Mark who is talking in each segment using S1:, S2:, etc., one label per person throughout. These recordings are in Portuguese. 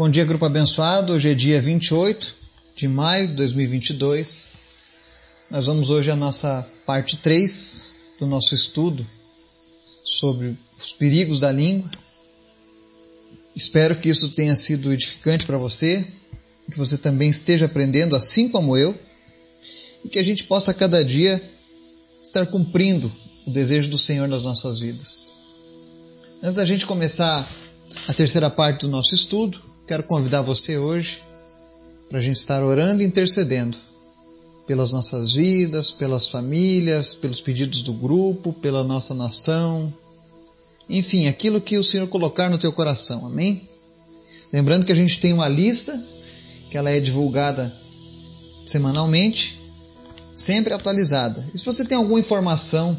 S1: Bom dia, grupo abençoado. Hoje é dia 28 de maio de 2022. Nós vamos hoje a nossa parte 3 do nosso estudo sobre os perigos da língua. Espero que isso tenha sido edificante para você, que você também esteja aprendendo assim como eu, e que a gente possa cada dia estar cumprindo o desejo do Senhor nas nossas vidas. Antes da gente começar a terceira parte do nosso estudo, quero convidar você hoje para a gente estar orando e intercedendo pelas nossas vidas, pelas famílias, pelos pedidos do grupo, pela nossa nação, enfim, aquilo que o Senhor colocar no teu coração, amém? Lembrando que a gente tem uma lista, que ela é divulgada semanalmente, sempre atualizada. E se você tem alguma informação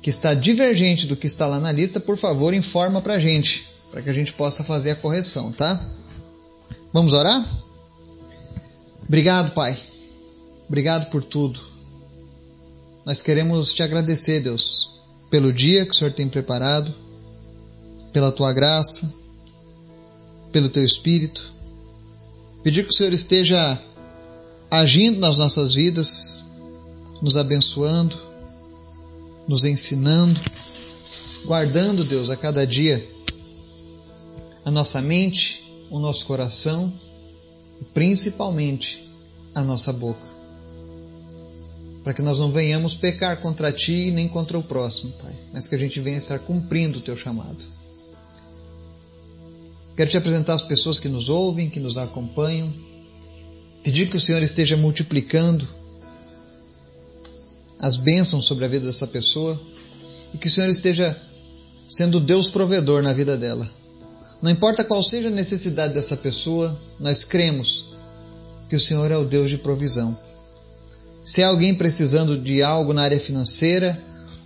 S1: que está divergente do que está lá na lista, por favor, informa para a gente para que a gente possa fazer a correção, tá? Vamos orar? Obrigado, Pai. Obrigado por tudo. Nós queremos te agradecer, Deus, pelo dia que o Senhor tem preparado, pela tua graça, pelo teu espírito. Pedir que o Senhor esteja agindo nas nossas vidas, nos abençoando, nos ensinando, guardando, Deus, a cada dia a nossa mente, o nosso coração e principalmente a nossa boca. Para que nós não venhamos pecar contra ti nem contra o próximo, Pai, mas que a gente venha estar cumprindo o teu chamado. Quero te apresentar as pessoas que nos ouvem, que nos acompanham, pedir que o Senhor esteja multiplicando as bênçãos sobre a vida dessa pessoa e que o Senhor esteja sendo Deus provedor na vida dela não importa qual seja a necessidade dessa pessoa, nós cremos que o Senhor é o Deus de provisão. Se há alguém precisando de algo na área financeira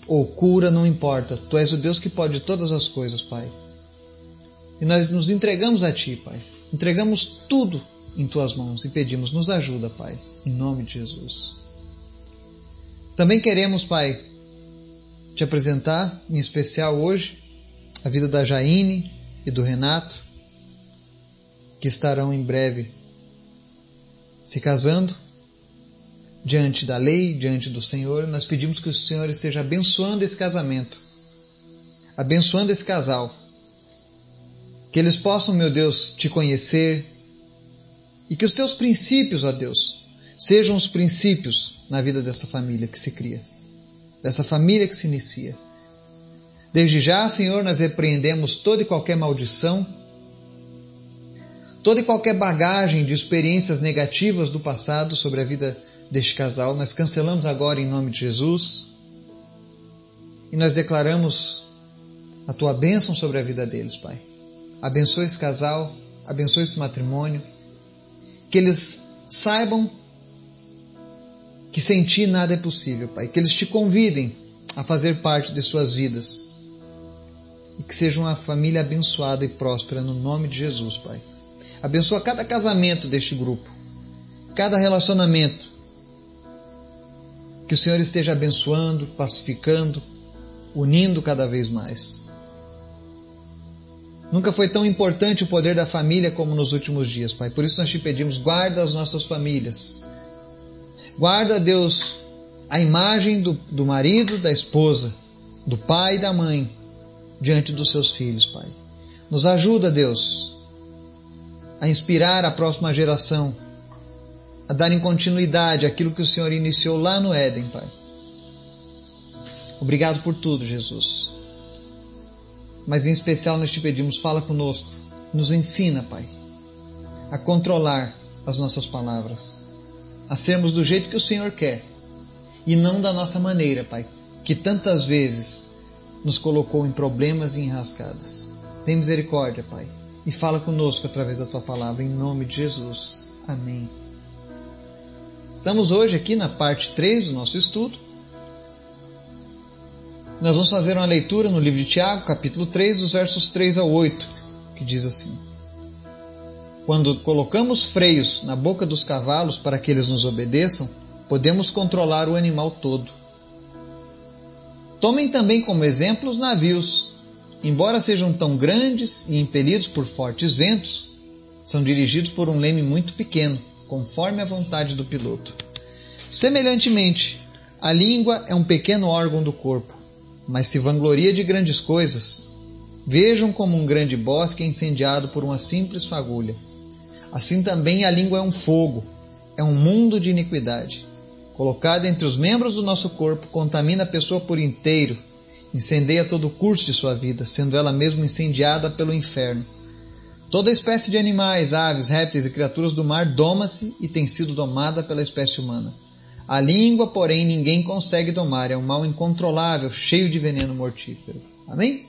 S1: ou cura, não importa. Tu és o Deus que pode todas as coisas, Pai. E nós nos entregamos a Ti, Pai. Entregamos tudo em Tuas mãos e pedimos, nos ajuda, Pai, em nome de Jesus. Também queremos, Pai, te apresentar, em especial hoje, a vida da Jaine, e do Renato, que estarão em breve se casando diante da lei, diante do Senhor. Nós pedimos que o Senhor esteja abençoando esse casamento, abençoando esse casal. Que eles possam, meu Deus, te conhecer e que os teus princípios, ó Deus, sejam os princípios na vida dessa família que se cria, dessa família que se inicia. Desde já, Senhor, nós repreendemos toda e qualquer maldição, toda e qualquer bagagem de experiências negativas do passado sobre a vida deste casal. Nós cancelamos agora em nome de Jesus e nós declaramos a tua bênção sobre a vida deles, Pai. Abençoa esse casal, abençoa esse matrimônio, que eles saibam que sem ti nada é possível, Pai. Que eles te convidem a fazer parte de suas vidas e que seja uma família abençoada e próspera no nome de Jesus, Pai. Abençoa cada casamento deste grupo, cada relacionamento. Que o Senhor esteja abençoando, pacificando, unindo cada vez mais. Nunca foi tão importante o poder da família como nos últimos dias, Pai. Por isso nós te pedimos, guarda as nossas famílias. Guarda, Deus, a imagem do, do marido, da esposa, do pai e da mãe diante dos seus filhos, Pai. Nos ajuda, Deus, a inspirar a próxima geração, a darem continuidade àquilo que o Senhor iniciou lá no Éden, Pai. Obrigado por tudo, Jesus. Mas em especial nós te pedimos, fala conosco, nos ensina, Pai, a controlar as nossas palavras, a sermos do jeito que o Senhor quer e não da nossa maneira, Pai, que tantas vezes nos colocou em problemas e enrascadas. Tem misericórdia, Pai, e fala conosco através da tua palavra, em nome de Jesus. Amém. Estamos hoje aqui na parte 3 do nosso estudo. Nós vamos fazer uma leitura no livro de Tiago, capítulo 3, dos versos 3 a 8, que diz assim: Quando colocamos freios na boca dos cavalos para que eles nos obedeçam, podemos controlar o animal todo. Tomem também como exemplo os navios. Embora sejam tão grandes e impelidos por fortes ventos, são dirigidos por um leme muito pequeno, conforme a vontade do piloto. Semelhantemente, a língua é um pequeno órgão do corpo, mas se vangloria de grandes coisas. Vejam como um grande bosque é incendiado por uma simples fagulha. Assim também a língua é um fogo, é um mundo de iniquidade. Colocada entre os membros do nosso corpo, contamina a pessoa por inteiro, incendeia todo o curso de sua vida, sendo ela mesma incendiada pelo inferno. Toda espécie de animais, aves, répteis e criaturas do mar doma-se e tem sido domada pela espécie humana. A língua, porém, ninguém consegue domar, é um mal incontrolável, cheio de veneno mortífero. Amém?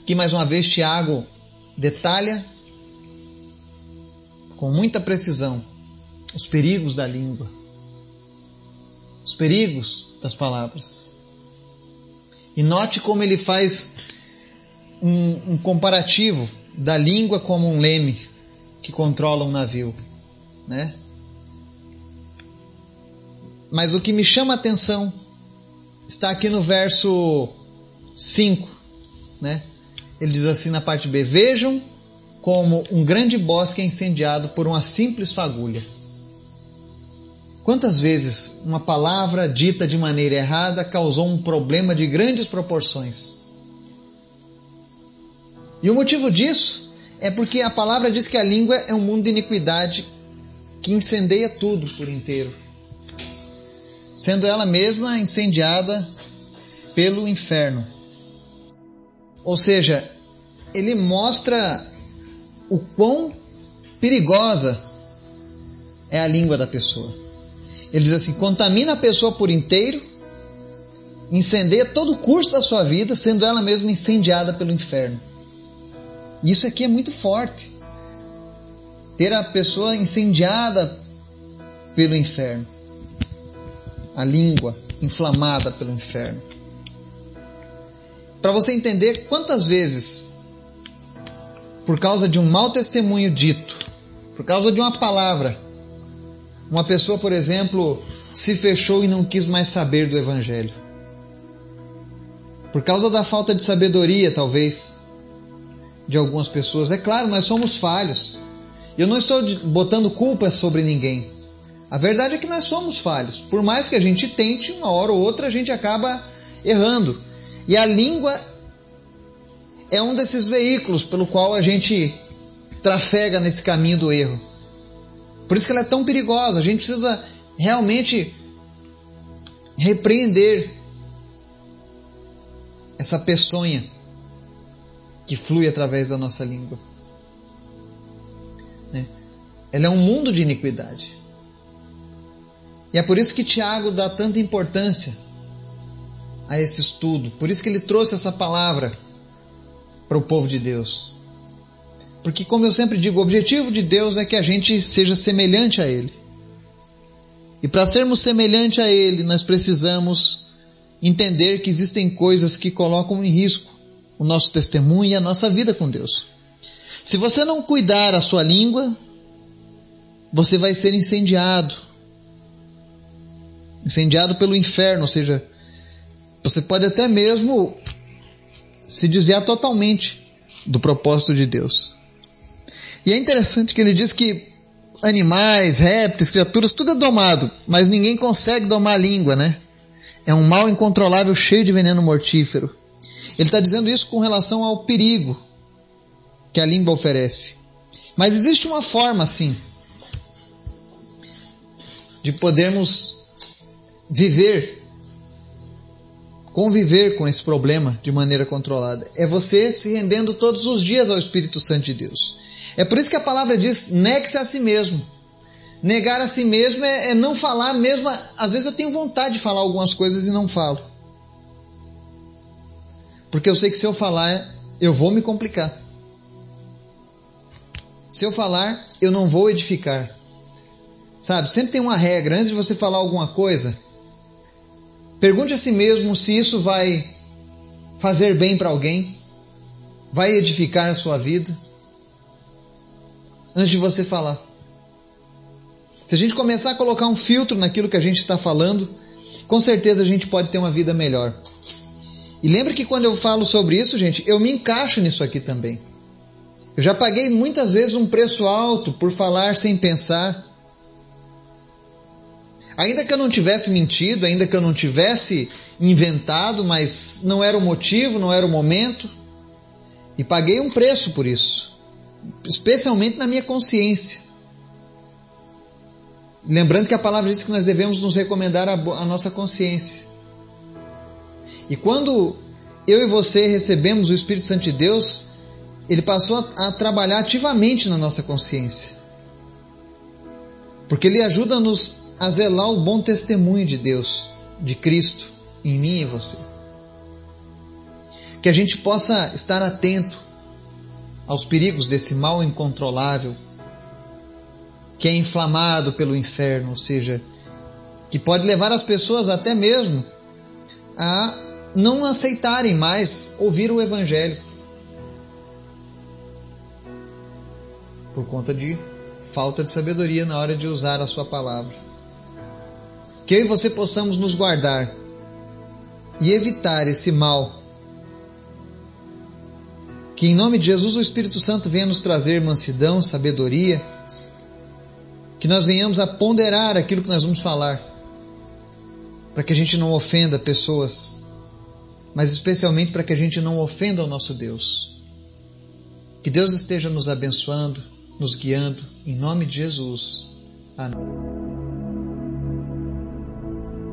S1: Aqui mais uma vez Tiago detalha com muita precisão os perigos da língua, os perigos das palavras. E note como ele faz um, um comparativo da língua como um leme que controla um navio, né? Mas o que me chama a atenção está aqui no verso 5, né? Ele diz assim na parte B: Vejam como um grande bosque é incendiado por uma simples fagulha. Quantas vezes uma palavra dita de maneira errada causou um problema de grandes proporções? E o motivo disso é porque a palavra diz que a língua é um mundo de iniquidade que incendeia tudo por inteiro, sendo ela mesma incendiada pelo inferno. Ou seja, ele mostra o quão perigosa é a língua da pessoa. Ele diz assim: contamina a pessoa por inteiro, incendeia todo o curso da sua vida, sendo ela mesma incendiada pelo inferno. Isso aqui é muito forte. Ter a pessoa incendiada pelo inferno. A língua inflamada pelo inferno. Para você entender quantas vezes por causa de um mau testemunho dito, por causa de uma palavra. Uma pessoa, por exemplo, se fechou e não quis mais saber do Evangelho. Por causa da falta de sabedoria, talvez, de algumas pessoas. É claro, nós somos falhos. Eu não estou botando culpa sobre ninguém. A verdade é que nós somos falhos. Por mais que a gente tente, uma hora ou outra a gente acaba errando. E a língua é um desses veículos pelo qual a gente trafega nesse caminho do erro. Por isso que ela é tão perigosa. A gente precisa realmente repreender essa peçonha que flui através da nossa língua. Né? Ela é um mundo de iniquidade. E é por isso que Tiago dá tanta importância a esse estudo. Por isso que ele trouxe essa palavra para o povo de Deus. Porque, como eu sempre digo, o objetivo de Deus é que a gente seja semelhante a Ele. E para sermos semelhante a Ele, nós precisamos entender que existem coisas que colocam em risco o nosso testemunho e a nossa vida com Deus. Se você não cuidar a sua língua, você vai ser incendiado. Incendiado pelo inferno, ou seja, você pode até mesmo se desviar totalmente do propósito de Deus. E é interessante que ele diz que animais, répteis, criaturas, tudo é domado, mas ninguém consegue domar a língua, né? É um mal incontrolável cheio de veneno mortífero. Ele está dizendo isso com relação ao perigo que a língua oferece. Mas existe uma forma, sim, de podermos viver conviver com esse problema de maneira controlada. É você se rendendo todos os dias ao Espírito Santo de Deus. É por isso que a palavra diz: negue-se a si mesmo. Negar a si mesmo é, é não falar mesmo. Às vezes eu tenho vontade de falar algumas coisas e não falo. Porque eu sei que se eu falar, eu vou me complicar. Se eu falar, eu não vou edificar. Sabe? Sempre tem uma regra. Antes de você falar alguma coisa, Pergunte a si mesmo se isso vai fazer bem para alguém, vai edificar a sua vida, antes de você falar. Se a gente começar a colocar um filtro naquilo que a gente está falando, com certeza a gente pode ter uma vida melhor. E lembre que quando eu falo sobre isso, gente, eu me encaixo nisso aqui também. Eu já paguei muitas vezes um preço alto por falar sem pensar. Ainda que eu não tivesse mentido, ainda que eu não tivesse inventado, mas não era o motivo, não era o momento. E paguei um preço por isso, especialmente na minha consciência. Lembrando que a palavra diz que nós devemos nos recomendar a, a nossa consciência. E quando eu e você recebemos o Espírito Santo de Deus, ele passou a, a trabalhar ativamente na nossa consciência. Porque ele ajuda-nos a zelar o bom testemunho de Deus, de Cristo, em mim e você. Que a gente possa estar atento aos perigos desse mal incontrolável que é inflamado pelo inferno, ou seja, que pode levar as pessoas até mesmo a não aceitarem mais ouvir o Evangelho por conta de falta de sabedoria na hora de usar a sua palavra. Que eu e você possamos nos guardar e evitar esse mal. Que em nome de Jesus o Espírito Santo venha nos trazer mansidão, sabedoria, que nós venhamos a ponderar aquilo que nós vamos falar, para que a gente não ofenda pessoas, mas especialmente para que a gente não ofenda o nosso Deus. Que Deus esteja nos abençoando, nos guiando, em nome de Jesus. Amém.